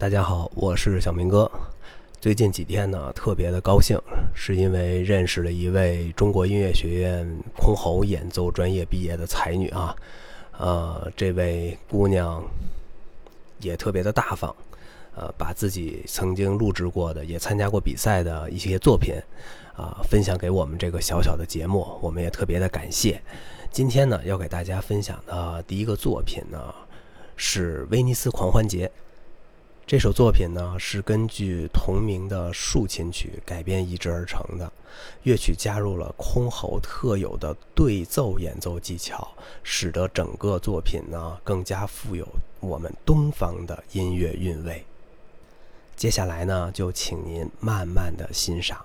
大家好，我是小明哥。最近几天呢，特别的高兴，是因为认识了一位中国音乐学院箜篌演奏专业毕业的才女啊。呃，这位姑娘也特别的大方，呃，把自己曾经录制过的、也参加过比赛的一些作品啊，分享给我们这个小小的节目，我们也特别的感谢。今天呢，要给大家分享的第一个作品呢，是《威尼斯狂欢节》。这首作品呢是根据同名的竖琴曲改编移植而成的，乐曲加入了箜篌特有的对奏演奏技巧，使得整个作品呢更加富有我们东方的音乐韵味。接下来呢，就请您慢慢的欣赏。